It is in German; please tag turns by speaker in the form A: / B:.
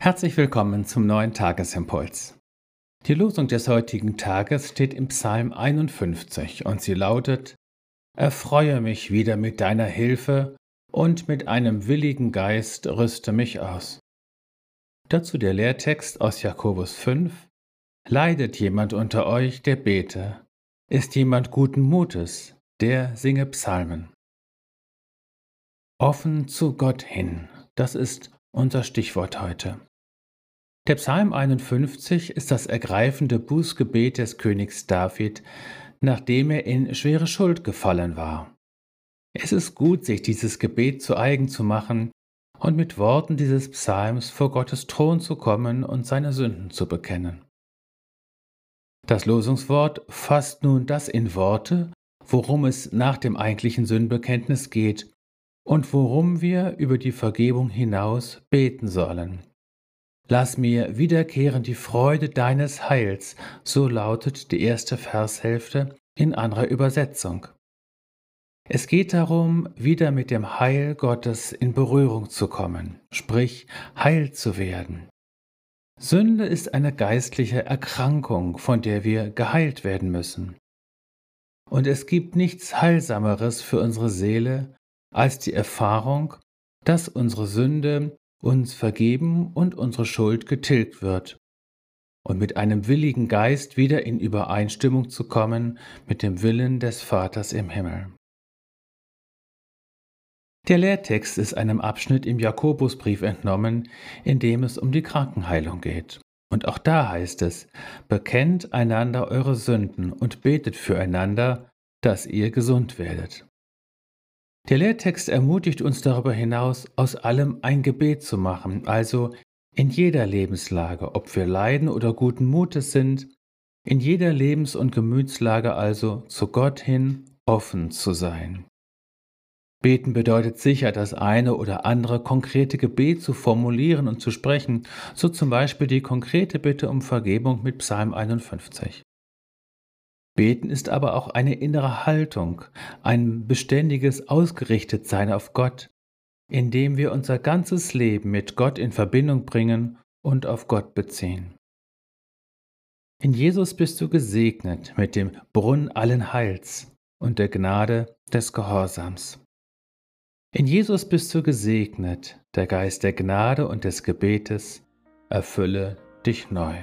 A: Herzlich willkommen zum neuen Tagesimpuls. Die Losung des heutigen Tages steht im Psalm 51 und sie lautet: Erfreue mich wieder mit deiner Hilfe und mit einem willigen Geist rüste mich aus. Dazu der Lehrtext aus Jakobus 5: Leidet jemand unter euch, der bete? Ist jemand guten Mutes, der singe Psalmen? Offen zu Gott hin, das ist unser Stichwort heute. Der Psalm 51 ist das ergreifende Bußgebet des Königs David, nachdem er in schwere Schuld gefallen war. Es ist gut, sich dieses Gebet zu eigen zu machen und mit Worten dieses Psalms vor Gottes Thron zu kommen und seine Sünden zu bekennen. Das Losungswort fasst nun das in Worte, worum es nach dem eigentlichen Sündenbekenntnis geht und worum wir über die Vergebung hinaus beten sollen. Lass mir wiederkehren die Freude deines Heils, so lautet die erste Vershälfte in anderer Übersetzung. Es geht darum, wieder mit dem Heil Gottes in Berührung zu kommen, sprich heil zu werden. Sünde ist eine geistliche Erkrankung, von der wir geheilt werden müssen. Und es gibt nichts Heilsameres für unsere Seele als die Erfahrung, dass unsere Sünde uns vergeben und unsere Schuld getilgt wird und mit einem willigen Geist wieder in Übereinstimmung zu kommen mit dem Willen des Vaters im Himmel. Der Lehrtext ist einem Abschnitt im Jakobusbrief entnommen, in dem es um die Krankenheilung geht. Und auch da heißt es, bekennt einander eure Sünden und betet füreinander, dass ihr gesund werdet. Der Lehrtext ermutigt uns darüber hinaus, aus allem ein Gebet zu machen, also in jeder Lebenslage, ob wir leiden oder guten Mutes sind, in jeder Lebens- und Gemütslage also zu Gott hin offen zu sein. Beten bedeutet sicher, das eine oder andere konkrete Gebet zu formulieren und zu sprechen, so zum Beispiel die konkrete Bitte um Vergebung mit Psalm 51. Beten ist aber auch eine innere Haltung, ein beständiges Ausgerichtetsein auf Gott, indem wir unser ganzes Leben mit Gott in Verbindung bringen und auf Gott beziehen. In Jesus bist du gesegnet mit dem Brunnen allen Heils und der Gnade des Gehorsams. In Jesus bist du gesegnet, der Geist der Gnade und des Gebetes erfülle dich neu.